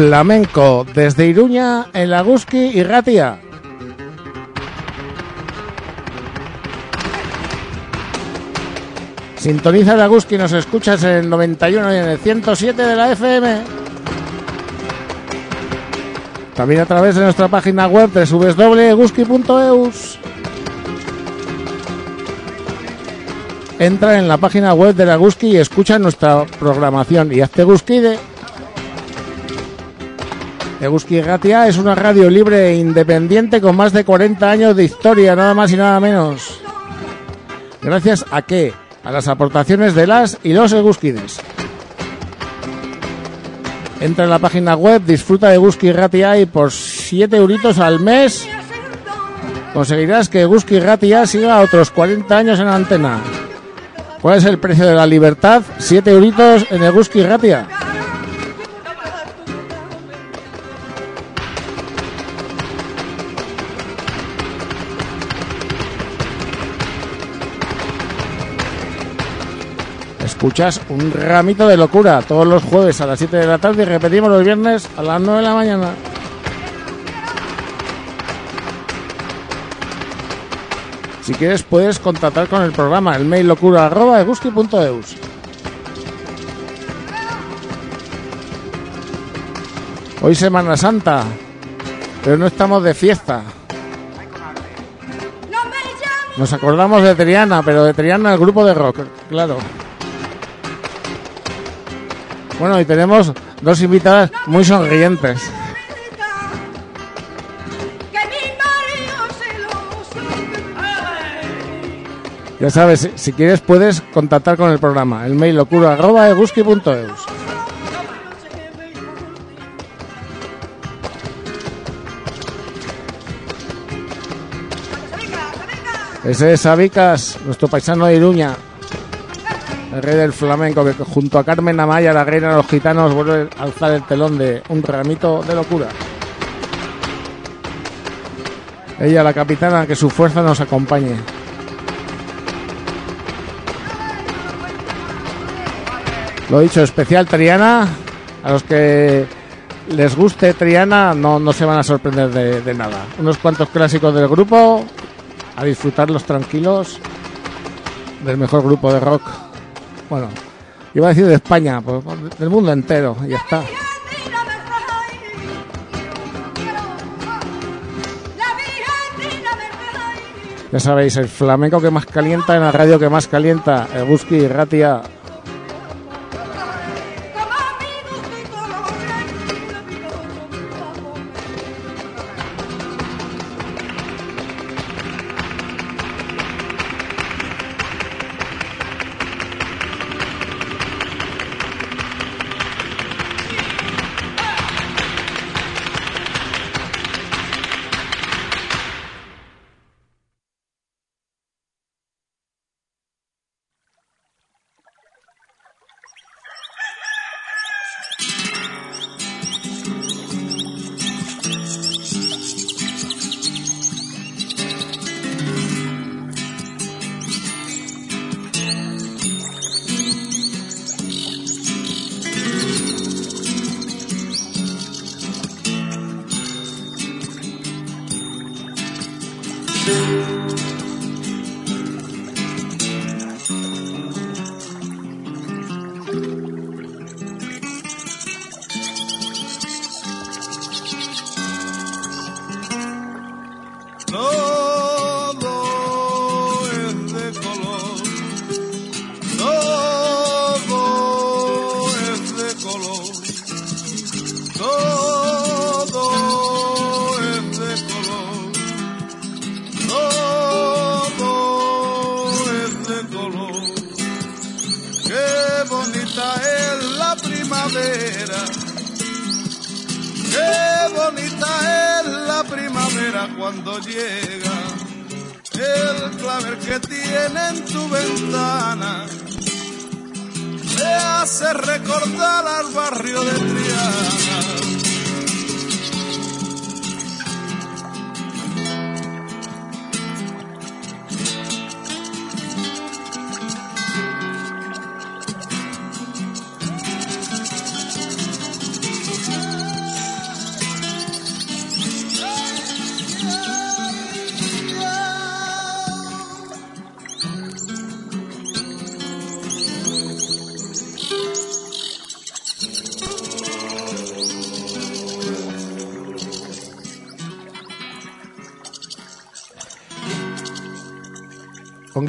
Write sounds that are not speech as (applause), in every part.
Flamenco desde Iruña en Laguski y Ratia. Sintoniza Laguski nos escuchas en el 91 y en el 107 de la FM. También a través de nuestra página web www.guski.eus. Entra en la página web de la Guski y escucha nuestra programación y hazte Guski de Eguski Gatia es una radio libre e independiente con más de 40 años de historia, nada más y nada menos. Gracias a qué? A las aportaciones de las y los Eguskides. Entra en la página web, disfruta de Eguski Gatia y por 7 euritos al mes conseguirás que Eguski Gatia siga otros 40 años en antena. ¿Cuál es el precio de la libertad? 7 euritos en Eguski Gatia. Escuchas un ramito de locura todos los jueves a las 7 de la tarde y repetimos los viernes a las 9 de la mañana. Si quieres puedes contactar con el programa, el mail locura arroba Hoy Semana Santa, pero no estamos de fiesta. Nos acordamos de Triana, pero de Triana el grupo de rock, claro. Bueno, y tenemos dos invitadas muy sonrientes. Ya sabes, si quieres puedes contactar con el programa. El mail locura arroba Ese es Sabicas, nuestro paisano de Iruña el rey del flamenco, que junto a Carmen Amaya, la reina de los gitanos, vuelve a alzar el telón de un ramito de locura. Ella, la capitana, que su fuerza nos acompañe. Lo dicho, especial Triana. A los que les guste Triana no, no se van a sorprender de, de nada. Unos cuantos clásicos del grupo, a disfrutarlos tranquilos del mejor grupo de rock bueno, iba a decir de España, pues, del mundo entero, y ya está. Ya sabéis, el flamenco que más calienta en la radio que más calienta, el Busky Ratia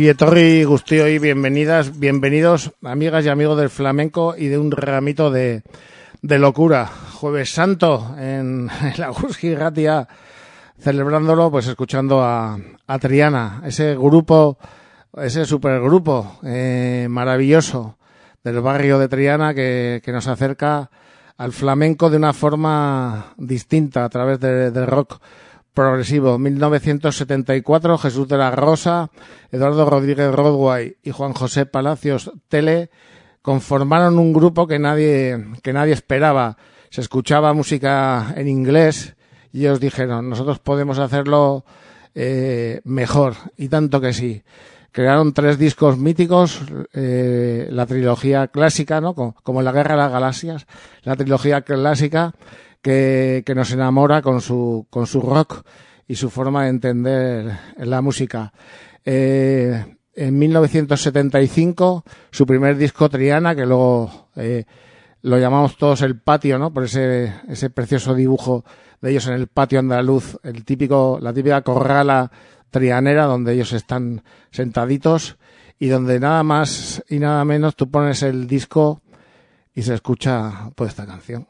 Guilletorri, Gustío y bienvenidas, bienvenidos amigas y amigos del flamenco y de un ramito de, de locura. Jueves Santo en, (laughs) la Guski Ratia, celebrándolo, pues escuchando a, a Triana, ese grupo, ese supergrupo eh, maravilloso del barrio de Triana que, que, nos acerca al flamenco de una forma distinta a través de, del rock progresivo. 1974, Jesús de la Rosa, Eduardo Rodríguez Rodway y Juan José Palacios Tele conformaron un grupo que nadie, que nadie esperaba. Se escuchaba música en inglés y ellos dijeron, nosotros podemos hacerlo eh, mejor. Y tanto que sí. Crearon tres discos míticos, eh, la trilogía clásica, ¿no? Como, como la Guerra de las Galaxias, la trilogía clásica, que, nos enamora con su, con su rock y su forma de entender la música. Eh, en 1975, su primer disco Triana, que luego eh, lo llamamos todos el patio, ¿no? Por ese, ese precioso dibujo de ellos en el patio andaluz, el típico, la típica corrala trianera donde ellos están sentaditos y donde nada más y nada menos tú pones el disco y se escucha pues esta canción.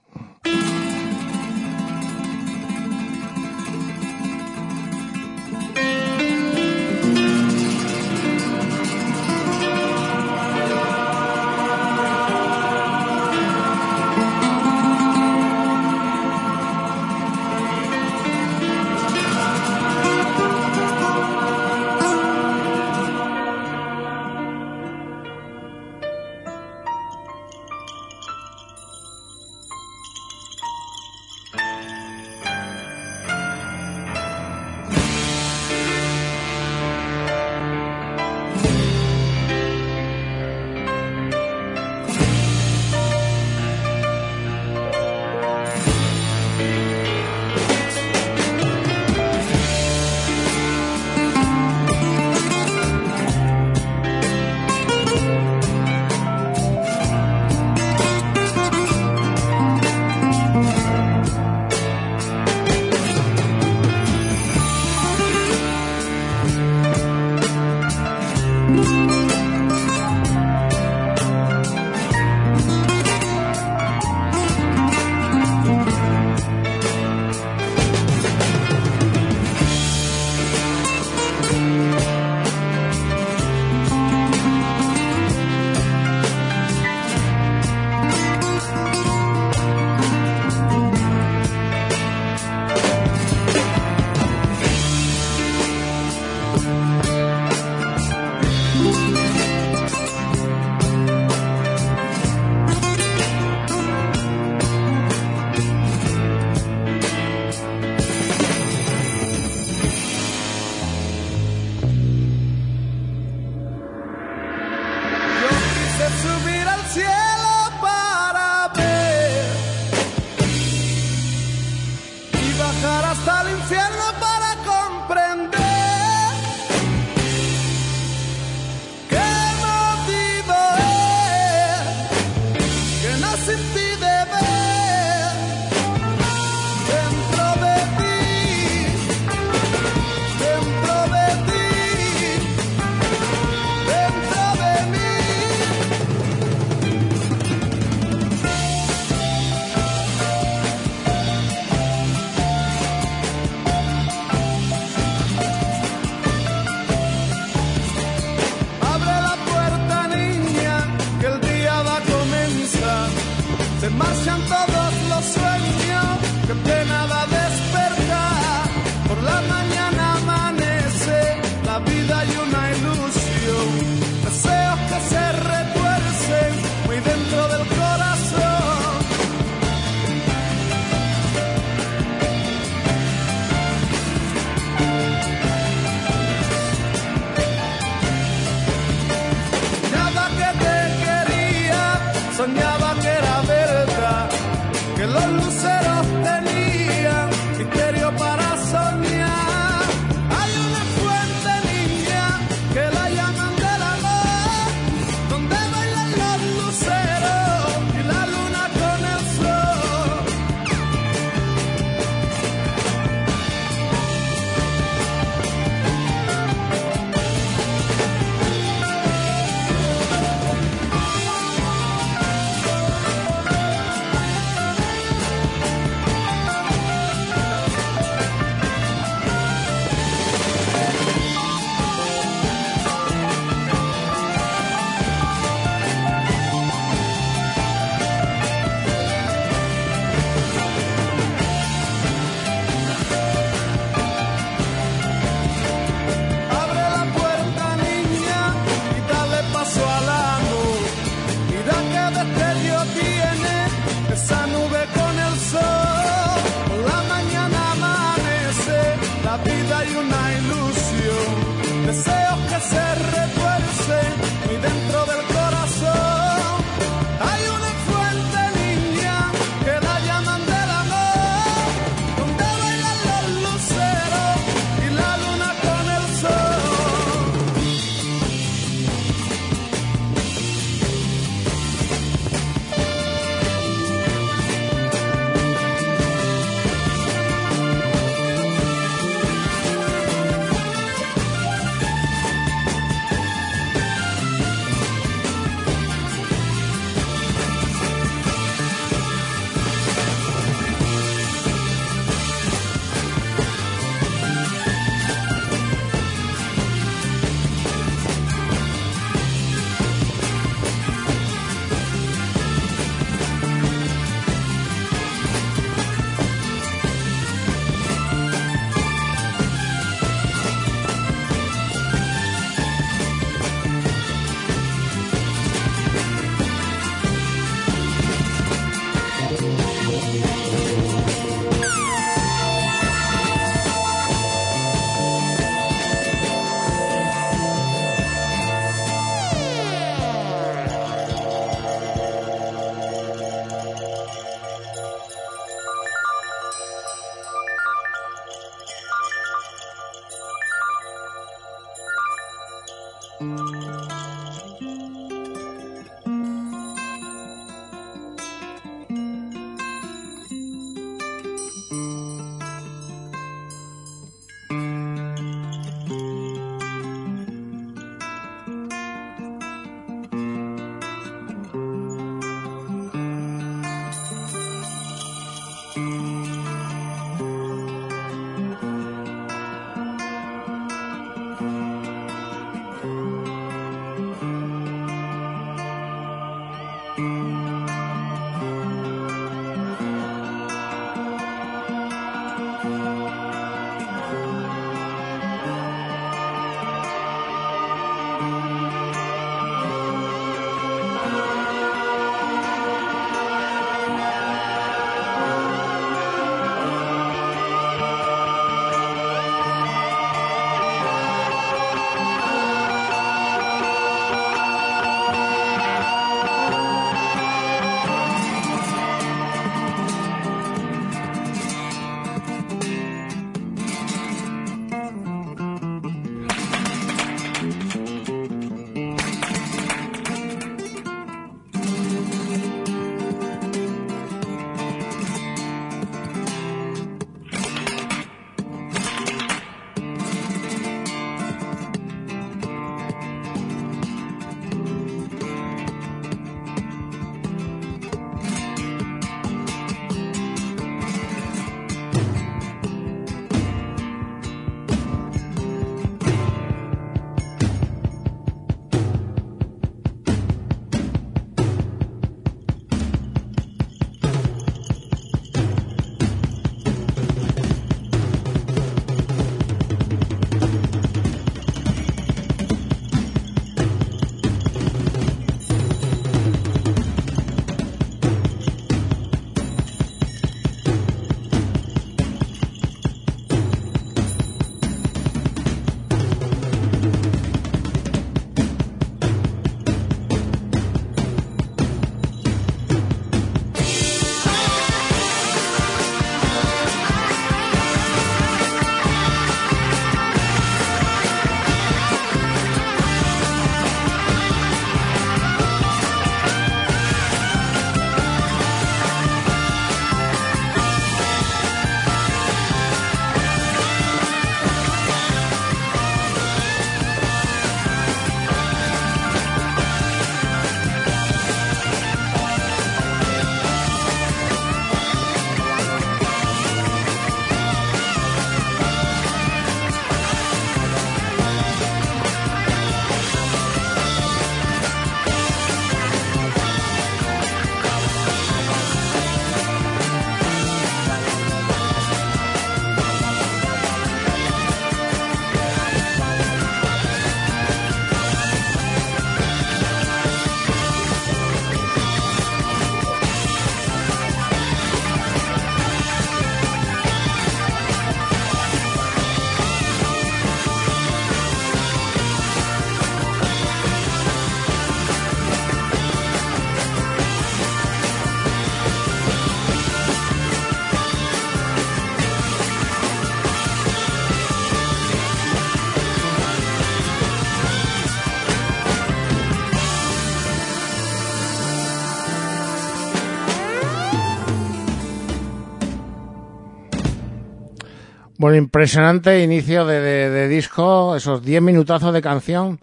Bueno, impresionante inicio de, de- disco, esos 10 minutazos de canción.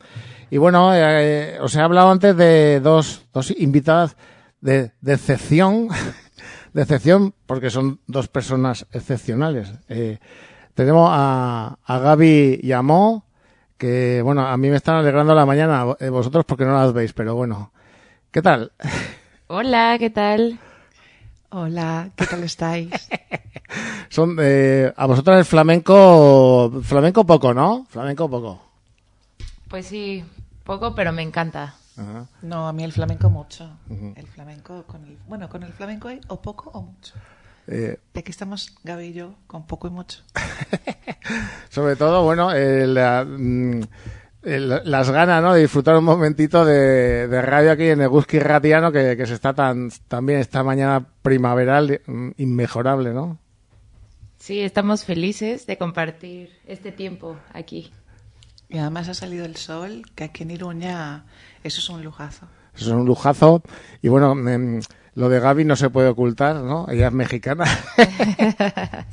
Y bueno, eh, os he hablado antes de dos, dos invitadas de, de excepción, (laughs) de excepción, porque son dos personas excepcionales. Eh, tenemos a, a Gaby Mo, que bueno, a mí me están alegrando la mañana, eh, vosotros porque no las veis, pero bueno. ¿Qué tal? (laughs) Hola, ¿qué tal? Hola, ¿qué tal estáis? (laughs) Son, eh, a vosotros el flamenco, flamenco poco, ¿no? Flamenco poco. Pues sí, poco, pero me encanta. Ajá. No, a mí el flamenco mucho. El flamenco con el... Bueno, con el flamenco hay o poco o mucho. Eh, Y aquí estamos Gaby y yo con poco y mucho. (laughs) sobre todo, bueno, eh, la- mm, el- las ganas, ¿no? De disfrutar un momentito de, de radio aquí en Eguski Ratiano, que, que se está tan, también esta mañana primaveral, mm, inmejorable, ¿no? Sí, estamos felices de compartir este tiempo aquí. Y además ha salido el sol, que aquí en Iruña eso es un lujazo. Eso es un lujazo. Y bueno, mm, lo de Gaby no se puede ocultar, ¿no? Ella es mexicana. (laughs)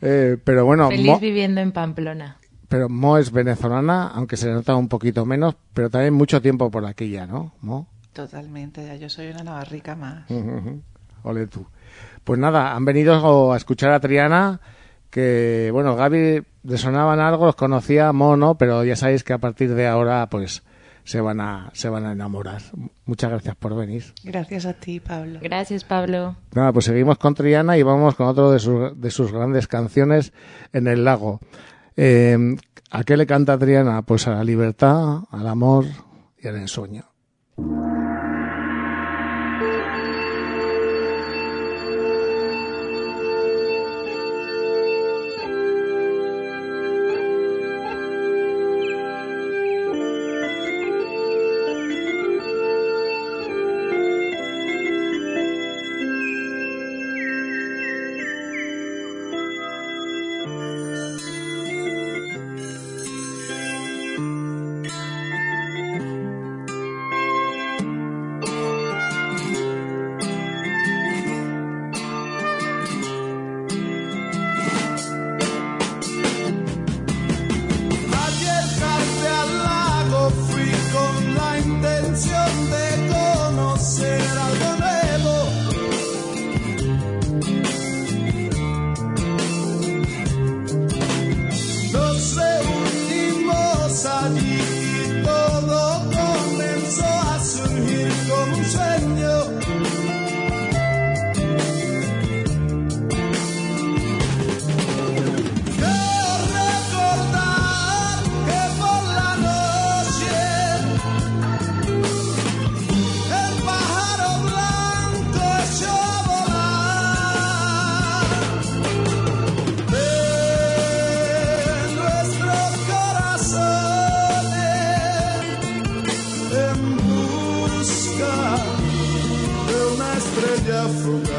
Eh, pero bueno, Feliz viviendo en Pamplona. Pero Mo es venezolana, aunque se nota un poquito menos, pero también mucho tiempo por aquí ya, ¿no? Mo. Totalmente, ya yo soy una navarrica más. (laughs) Ole tú. Pues nada, han venido a escuchar a Triana, que, bueno, Gaby le sonaban algo, los conocía, Mo no, pero ya sabéis que a partir de ahora, pues, se van a, se van a enamorar. Muchas gracias por venir. Gracias a ti, Pablo. Gracias, Pablo. Nada, pues seguimos con Triana y vamos con otro de sus, de sus grandes canciones, En el lago. Eh, ¿A qué le canta Triana? Pues a la libertad, al amor y al ensueño. Jehovah.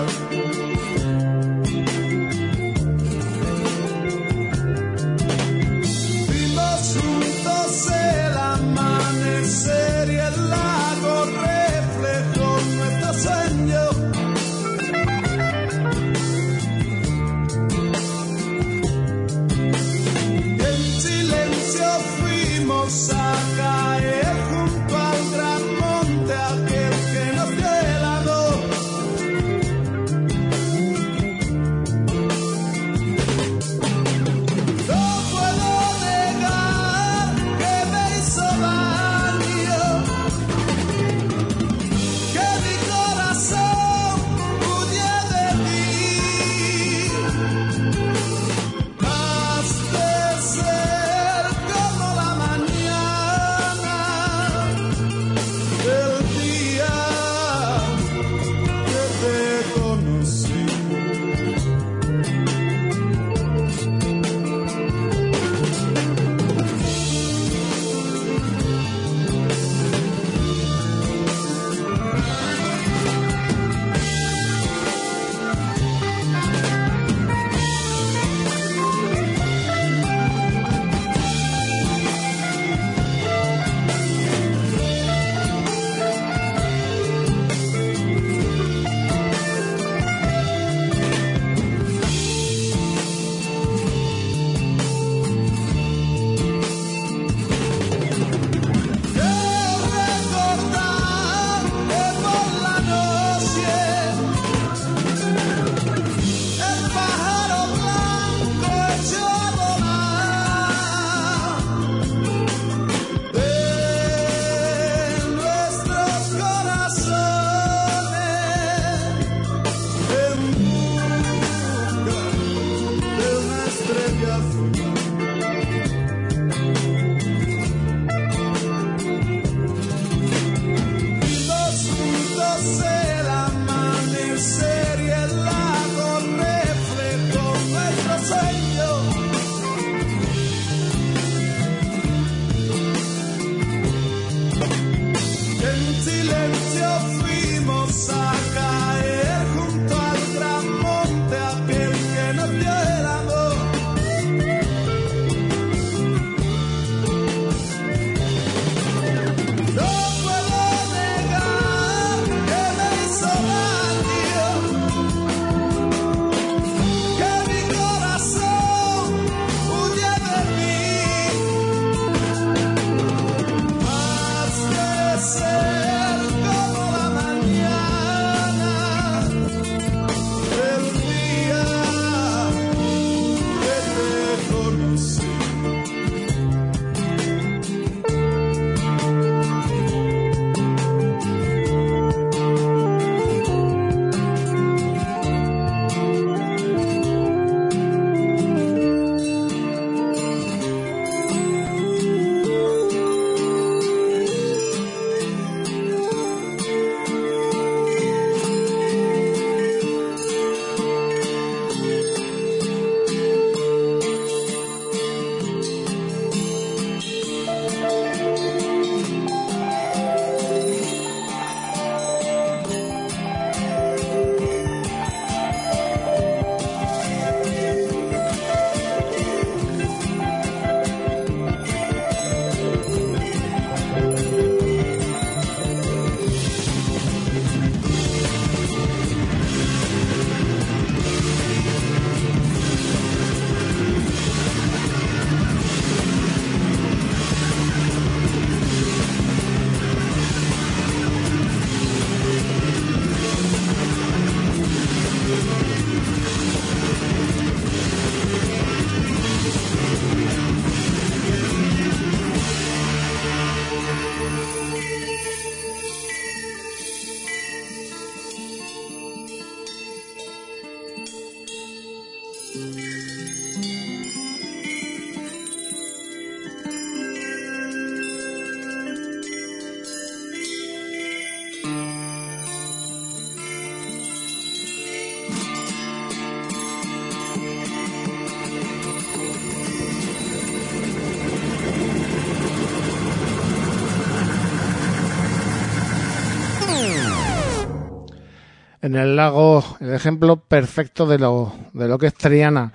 En el lago, el ejemplo perfecto de lo, de lo que es Triana.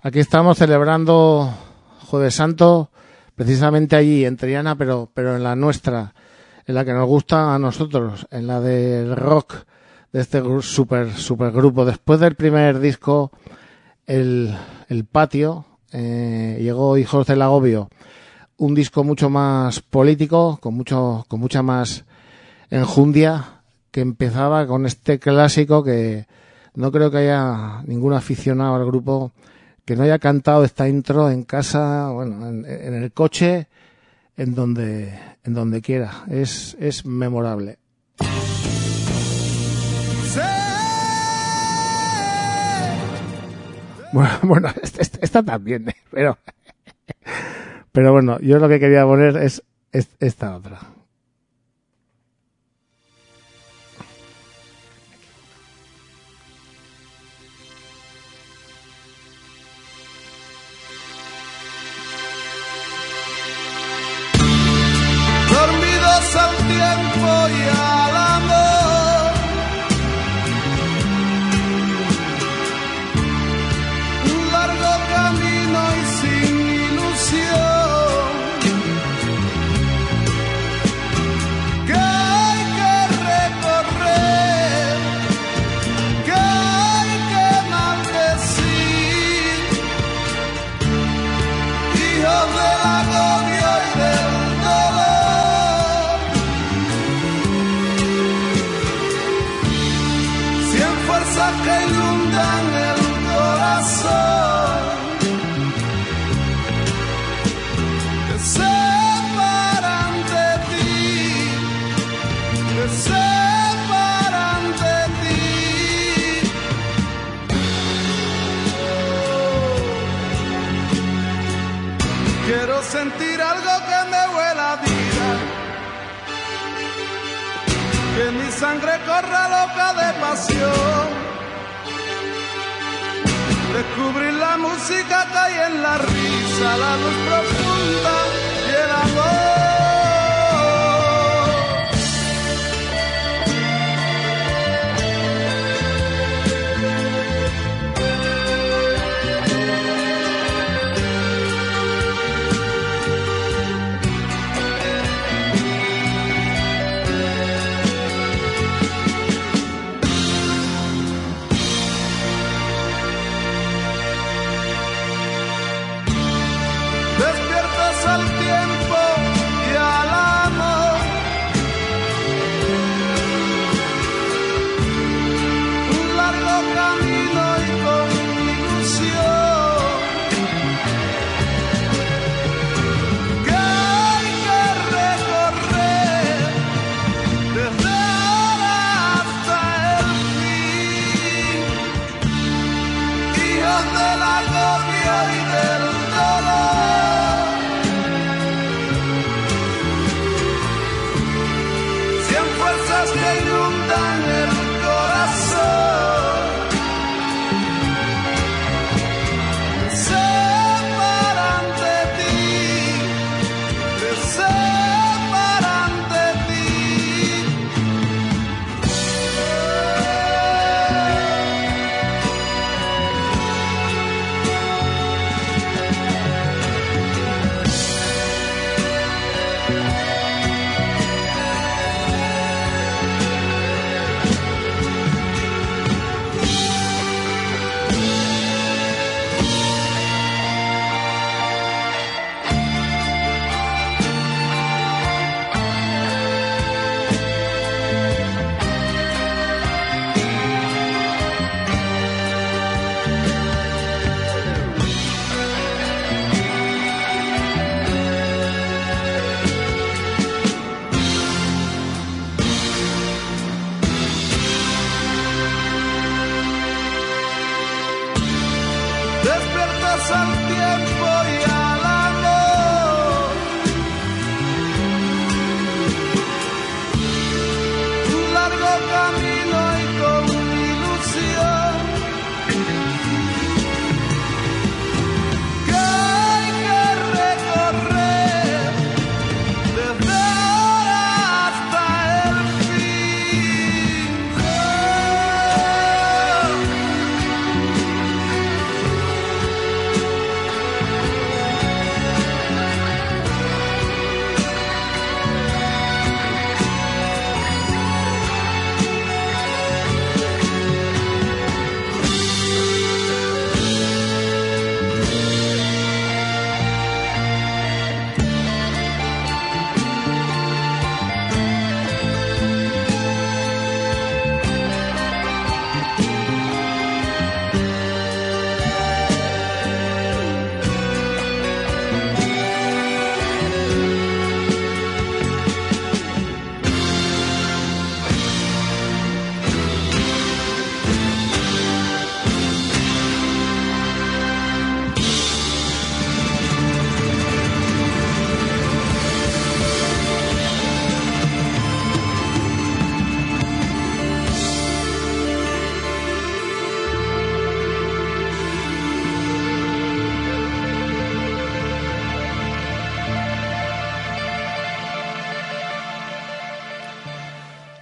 Aquí estamos celebrando Jueves Santo, precisamente allí, en Triana, pero, pero en la nuestra, en la que nos gusta a nosotros, en la del rock de este super, super grupo. Después del primer disco, el, el patio, eh, llegó Hijos del Agobio, un disco mucho más político, con mucho, con mucha más enjundia, que empezaba con este clásico que no creo que haya ningún aficionado al grupo que no haya cantado esta intro en casa, bueno, en, en el coche, en donde, en donde quiera. Es, es memorable. Bueno, (laughs) bueno, esta, también, ¿eh? pero, pero bueno, yo lo que quería poner es esta otra.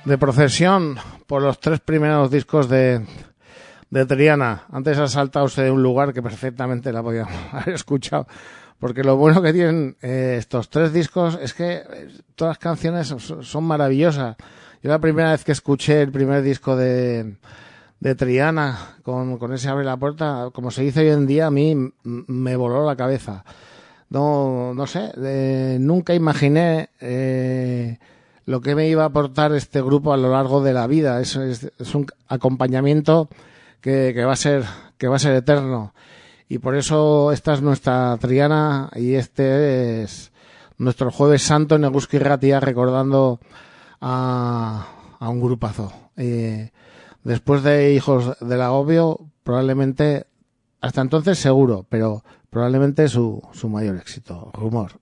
De procesión por los tres primeros discos de, de Triana. Antes ha saltado usted de un lugar que perfectamente la podíamos (laughs) haber escuchado. Porque lo bueno que tienen eh, estos tres discos es que eh, todas las canciones son, maravillosas. Yo la primera vez que escuché el primer disco de, de Triana con, con ese Abre la Puerta, como se dice hoy en día, a mí me voló la cabeza. No, no sé, eh, nunca imaginé eh, lo que me iba a aportar este grupo a lo largo de la vida. Es, es, un acompañamiento que, va a ser que va a ser eterno. Y por eso esta es nuestra Triana y este es nuestro Jueves Santo en Eguski Ratia recordando a, a un grupazo. Eh, después de Hijos del Agobio, probablemente, hasta entonces seguro, pero probablemente su, su mayor éxito, Rumor.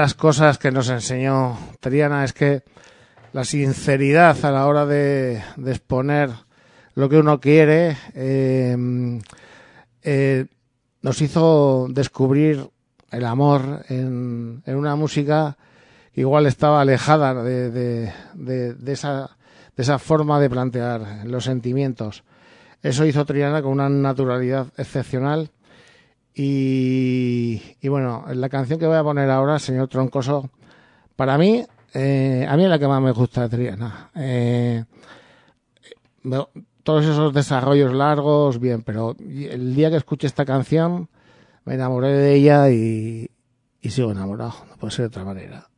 Las cosas que nos enseñó Triana es que la sinceridad a la hora de, exponer lo que uno quiere eh, eh, nos hizo descubrir el amor en, una música igual estaba alejada de esa forma de plantear los sentimientos. Eso hizo Triana con una naturalidad excepcional. Y, y bueno, la canción que voy a poner ahora, señor Troncoso, para mí, eh, a mí es la que más me gusta de Triana. Eh, todos esos desarrollos largos, bien, pero el día que escuché esta canción, me enamoré de ella y, y sigo enamorado, no puede ser de otra manera.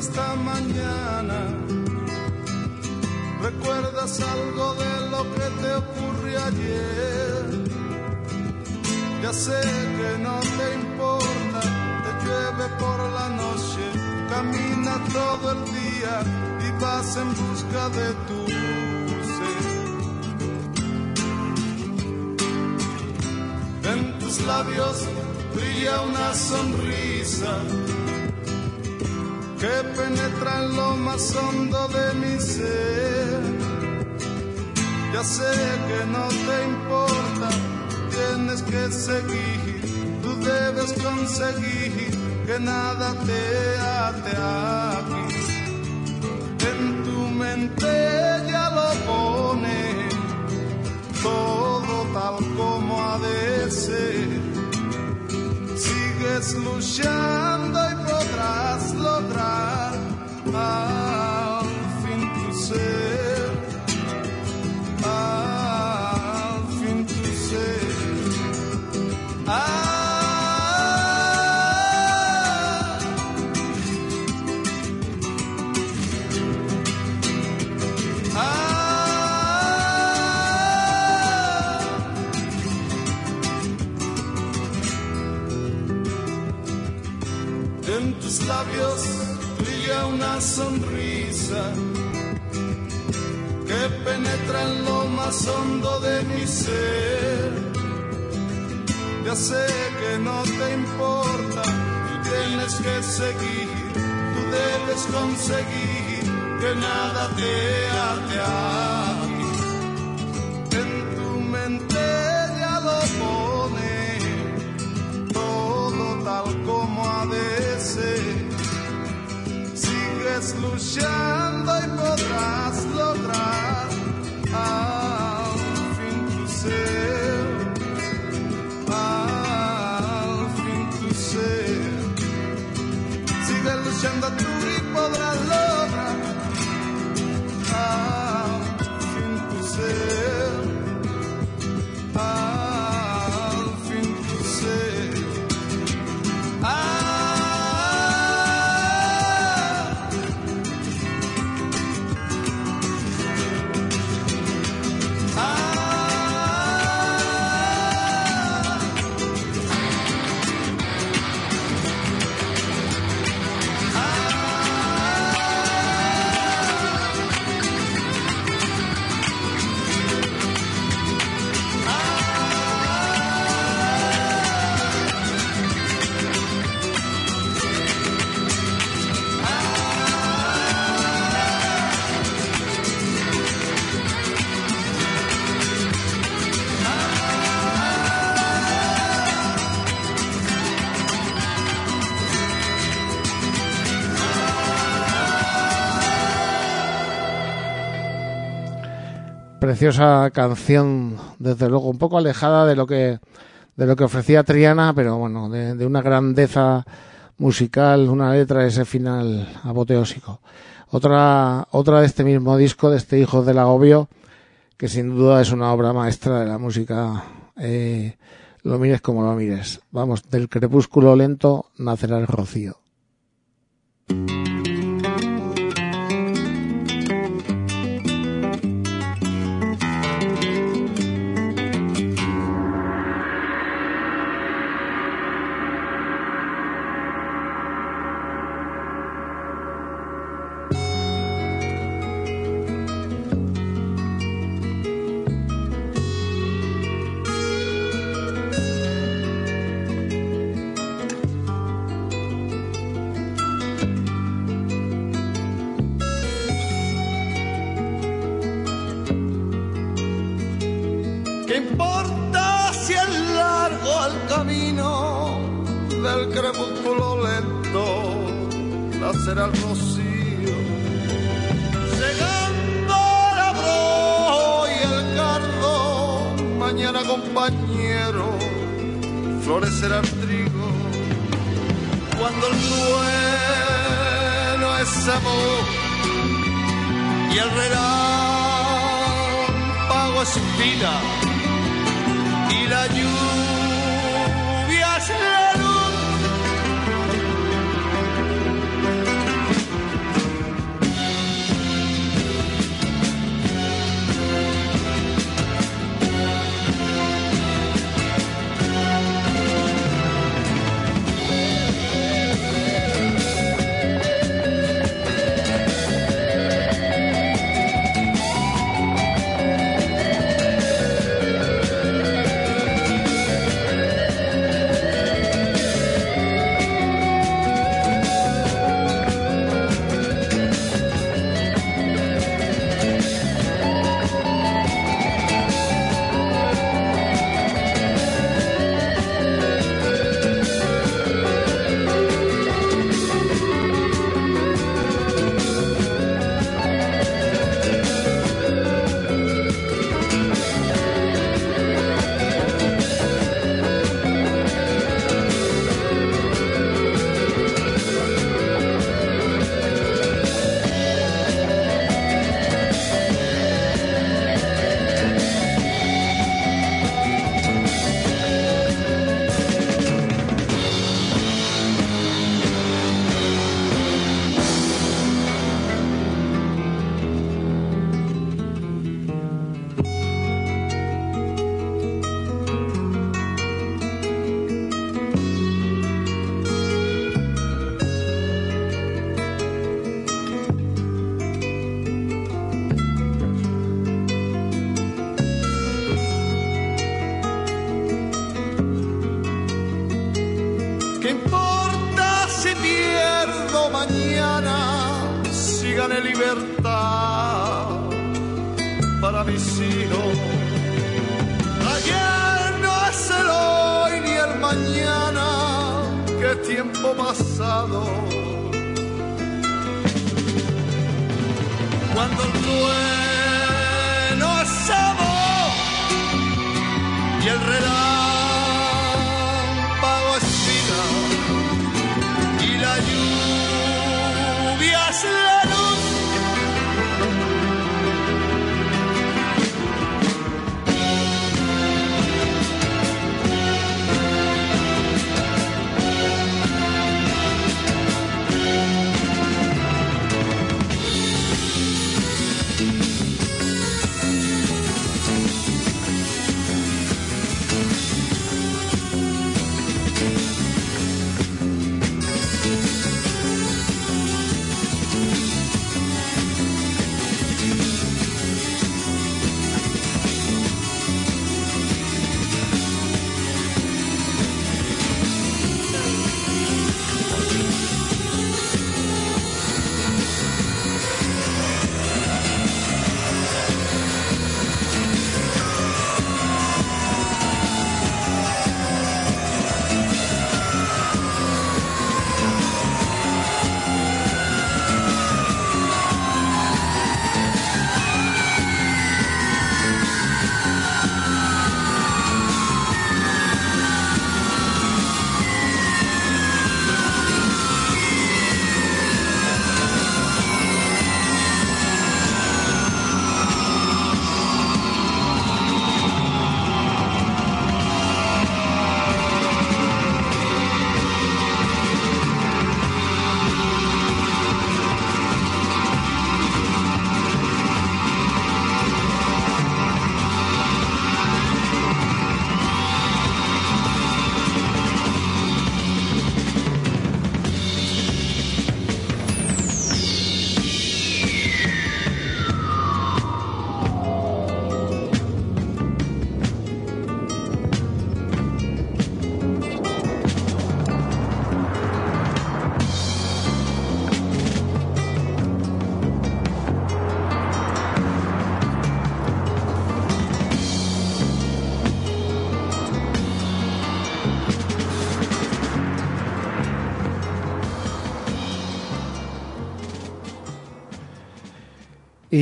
Esta mañana? ¿Recuerdas algo de lo que te ocurrió ayer? Ya sé que no te importa, te llueve por la noche, camina todo el día y vas en busca de tu ser. En tus labios brilla una sonrisa que penetra en lo más hondo de mi ser. Ya sé que no te importa, tienes que seguir, tú debes conseguir que nada te ate aquí. En tu mente ya lo pone todo tal como ha de ser. Sigues luchando lograr al sonrisa que penetra en lo más hondo de mi ser. Ya sé que no te importa, tú tienes que seguir, tú debes conseguir que nada te ate Preciosa canción, desde luego, un poco alejada de lo que de lo que ofrecía Triana, pero bueno, de, una grandeza musical, una letra, ese final apoteósico. Otra, otra de este mismo disco, de este Hijos del Agobio, que sin duda es una obra maestra de la música, eh, lo mires como lo mires. Vamos, del crepúsculo lento nacerá el rocío. compañero, florecerá el trigo. Cuando el bueno es amor y el relámpago es vida y la lluvia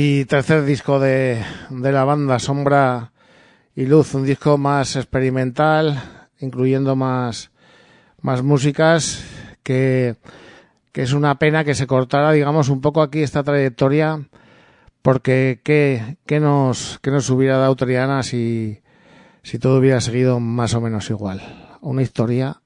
y tercer disco de, de la banda Sombra y Luz, un disco más experimental, incluyendo más, más músicas, que, que es una pena que se cortara, digamos, un poco aquí esta trayectoria, porque qué, qué nos, qué nos hubiera dado Triana si, si todo hubiera seguido más o menos igual. Una historia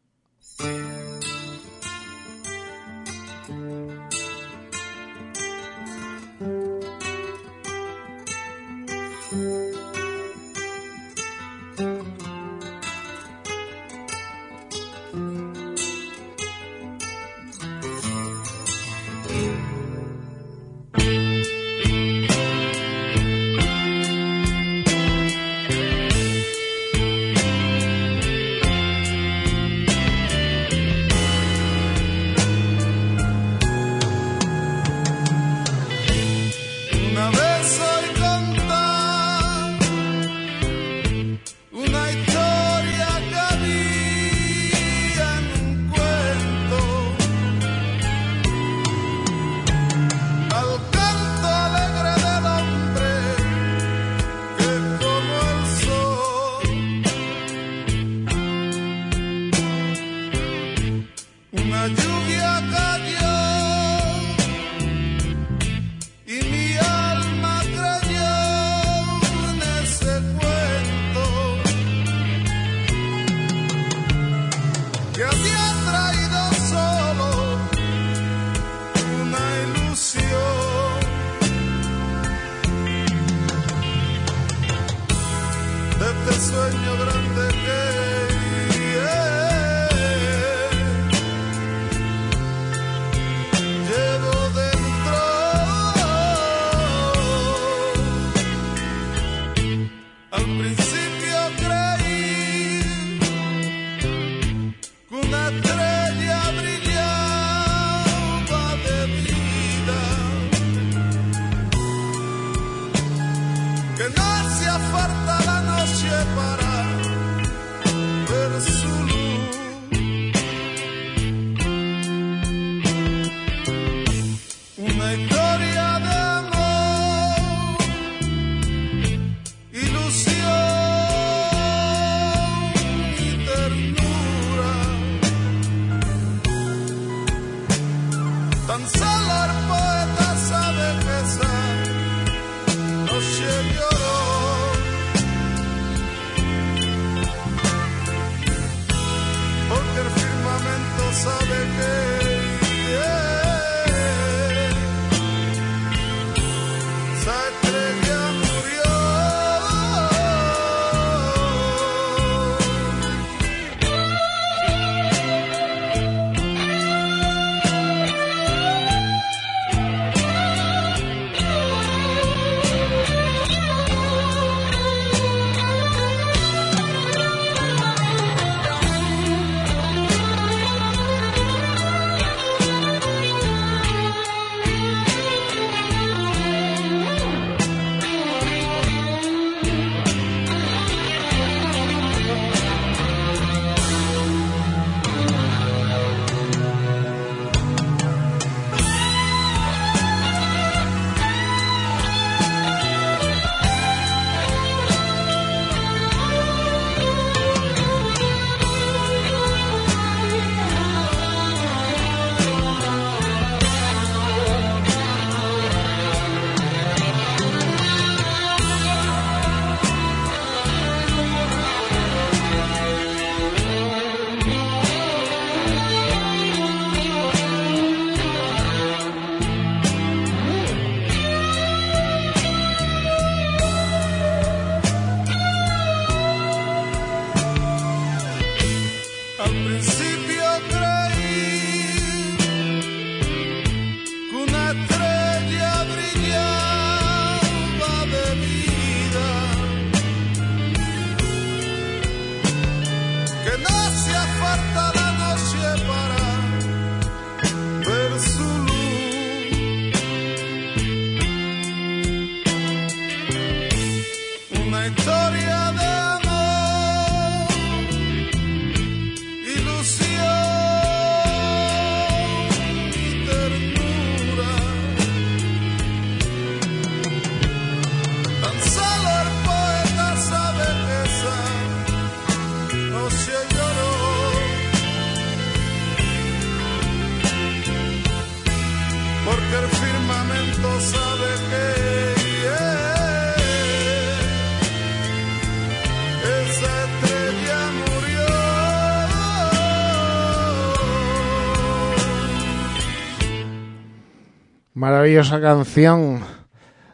Maravillosa canción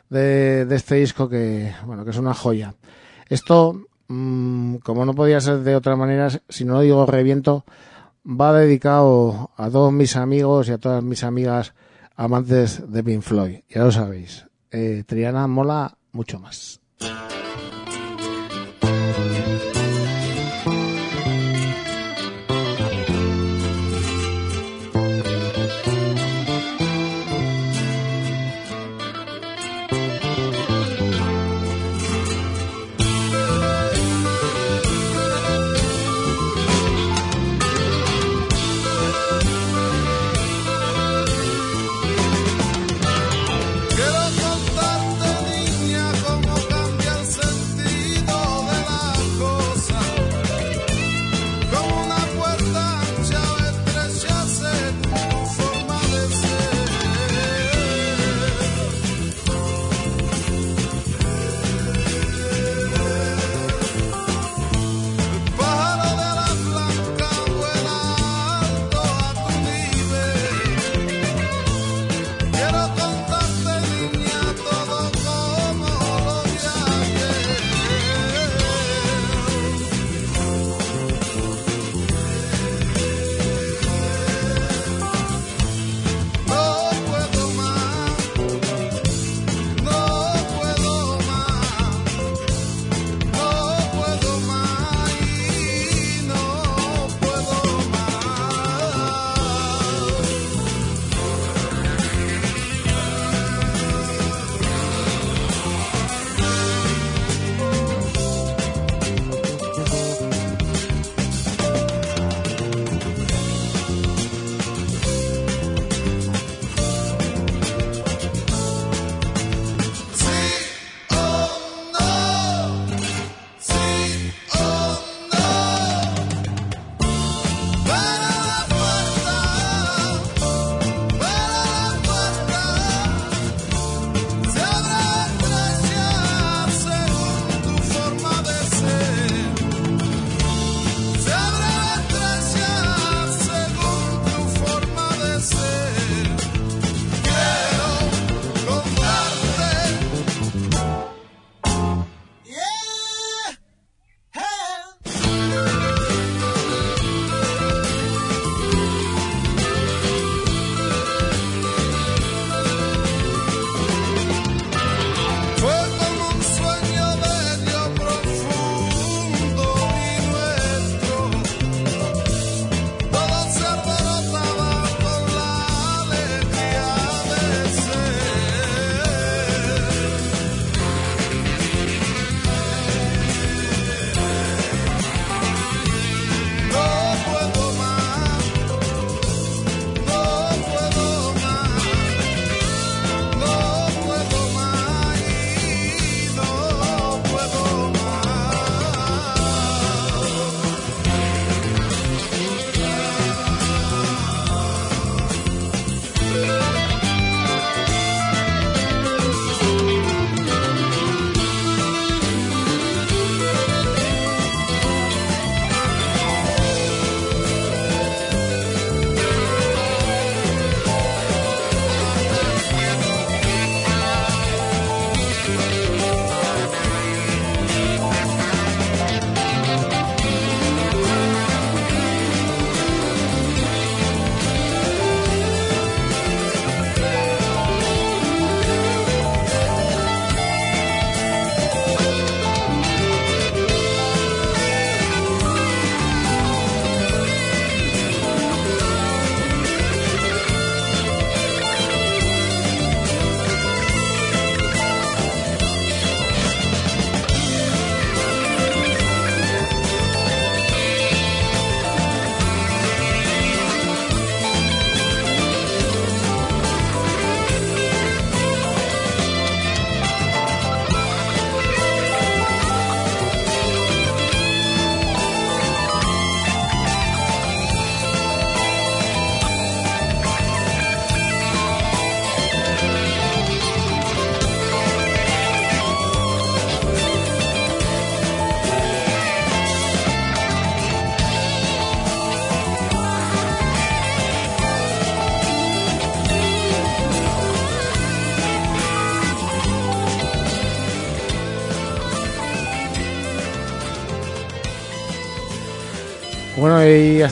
de, este disco que, bueno, que es una joya. Esto, mm, como no podía ser de otra manera, si no lo digo reviento, va dedicado a todos mis amigos y a todas mis amigas amantes de Pink Floyd. Ya lo sabéis. Eh, Triana mola mucho más.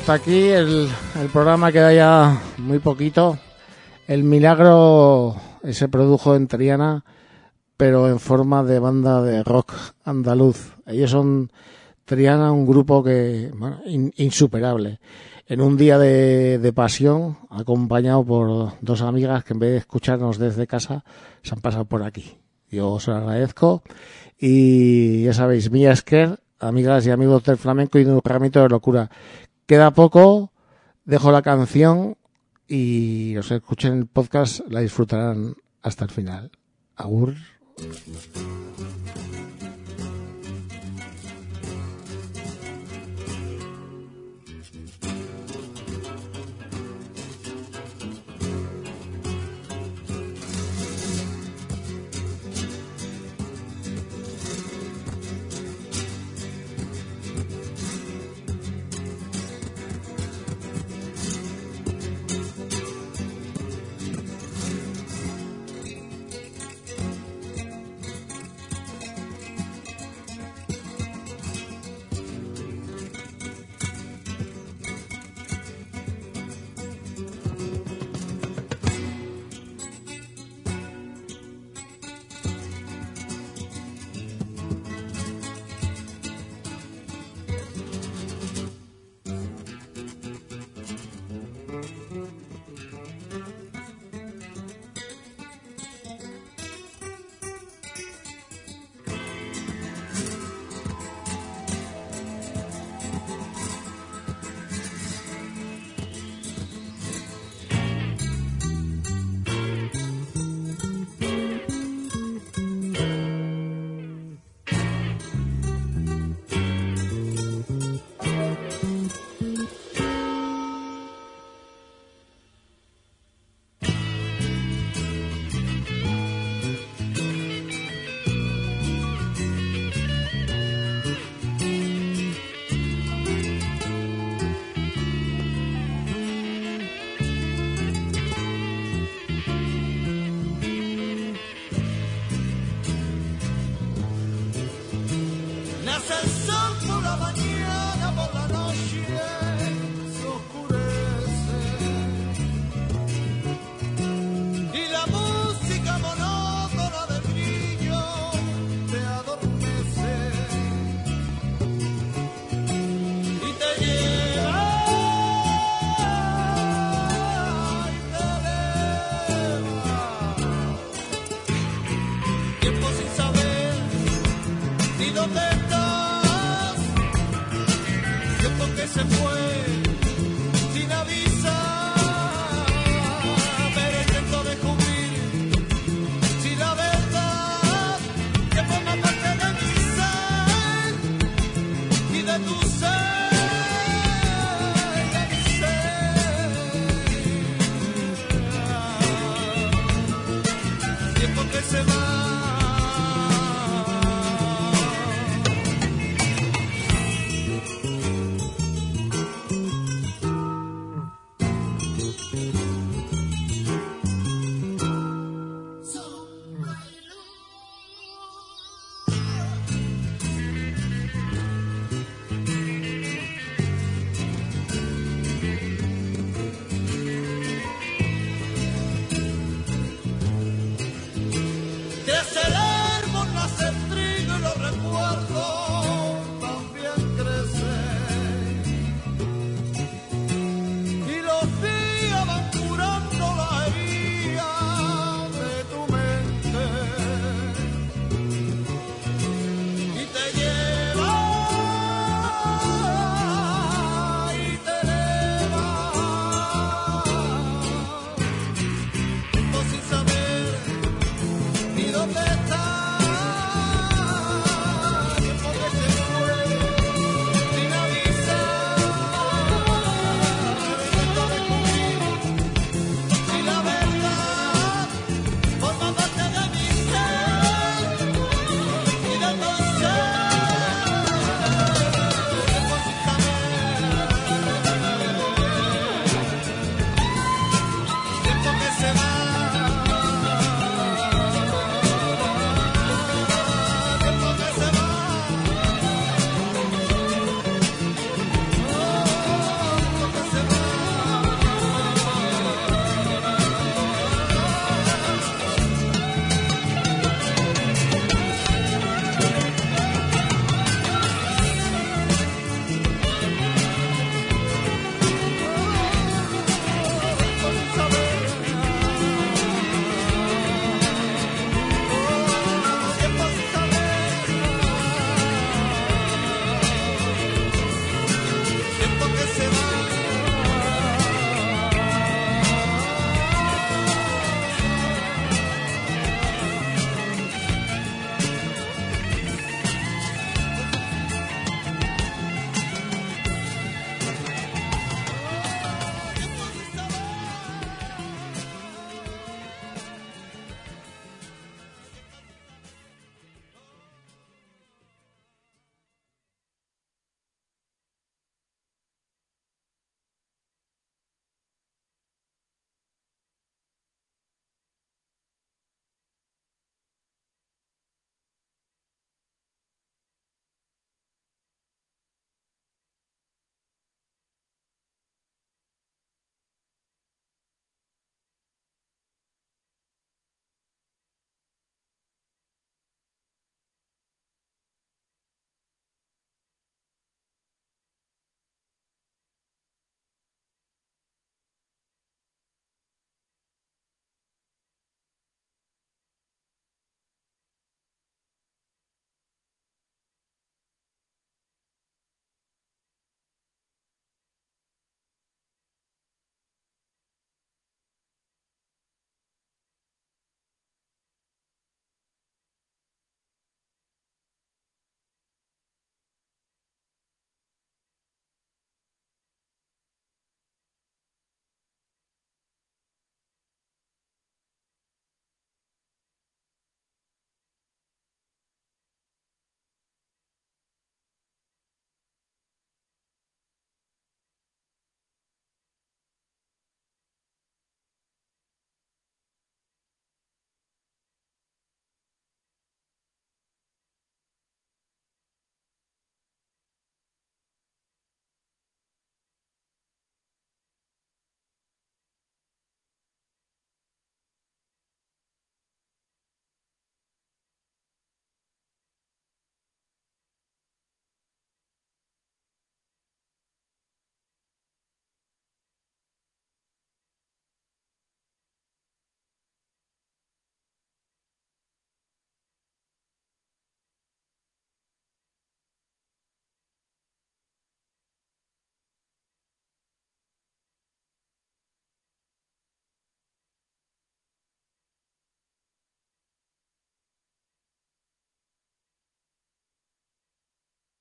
Hasta aquí el, el programa queda ya muy poquito. El milagro eh, se produjo en Triana, pero en forma de banda de rock andaluz. Ellos son Triana, un grupo que bueno, in- insuperable. En un día de, pasión, acompañado por dos amigas que en vez de escucharnos desde casa, se han pasado por aquí. Yo os lo agradezco. Y ya sabéis, Mía Esquer, amigas y amigos del flamenco y de un ramito de locura. Queda poco, dejo la canción y los que escuchen el podcast la disfrutarán hasta el final. Agur.